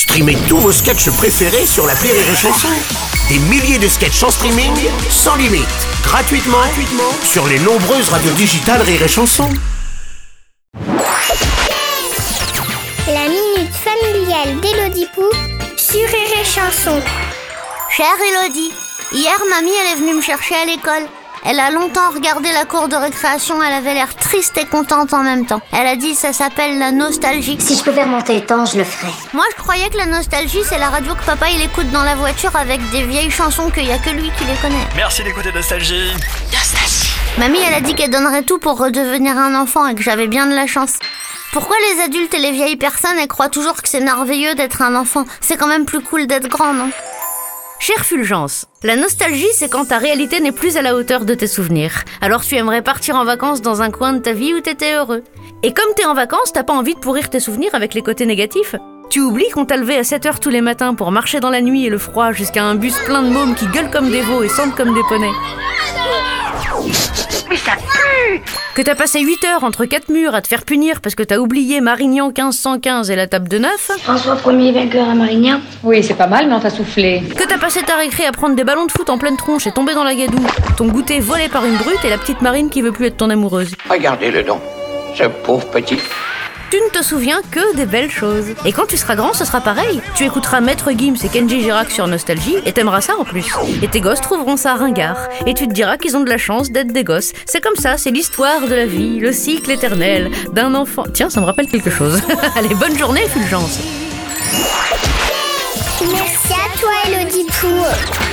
Streamez tous vos sketchs préférés sur la Rire et Chanson. Des milliers de sketchs en streaming, sans limite, gratuitement, gratuitement sur les nombreuses radios digitales Rire et Chanson. La minute familiale d'Élodie Pou sur Rire et Chanson. Chère Elodie, hier mamie elle est venue me chercher à l'école. Elle a longtemps regardé la cour de récréation, elle avait l'air triste et contente en même temps. Elle a dit ça s'appelle la nostalgie. Si je pouvais remonter le temps, je le ferais. Moi je croyais que la nostalgie c'est la radio que papa il écoute dans la voiture avec des vieilles chansons qu'il y a que lui qui les connaît. Merci d'écouter Nostalgie. Mamie elle a dit qu'elle donnerait tout pour redevenir un enfant et que j'avais bien de la chance. Pourquoi les adultes et les vieilles personnes elles croient toujours que c'est merveilleux d'être un enfant? C'est quand même plus cool d'être grand, non? Chère Fulgence, la nostalgie, c'est quand ta réalité n'est plus à la hauteur de tes souvenirs. Alors tu aimerais partir en vacances dans un coin de ta vie où t'étais heureux. Et comme t'es en vacances, t'as pas envie de pourrir tes souvenirs avec les côtés négatifs. Tu oublies qu'on t'a levé à 7 heures tous les matins pour marcher dans la nuit et le froid jusqu'à un bus plein de mômes qui gueulent comme des veaux et sentent comme des poneys. Que t'as passé 8 heures entre quatre murs à te faire punir parce que t'as oublié Marignan 1515 et la table de neuf. François Ier vainqueur à Marignan. Oui, c'est pas mal, mais on t'a soufflé. Que t'as passé ta récré à prendre des ballons de foot en pleine tronche et tomber dans la gadoue. Ton goûter volé par une brute et la petite Marine qui veut plus être ton amoureuse. Regardez-le donc, ce pauvre petit. Tu ne te souviens que des belles choses. Et quand tu seras grand, ce sera pareil. Tu écouteras Maître Gims et Kenji Girac sur Nostalgie et t'aimeras ça en plus. Et tes gosses trouveront ça ringard. Et tu te diras qu'ils ont de la chance d'être des gosses. C'est comme ça, c'est l'histoire de la vie, le cycle éternel d'un enfant. Tiens, ça me rappelle quelque chose. Allez, bonne journée, Fulgence. Merci à toi, Élodie Pou.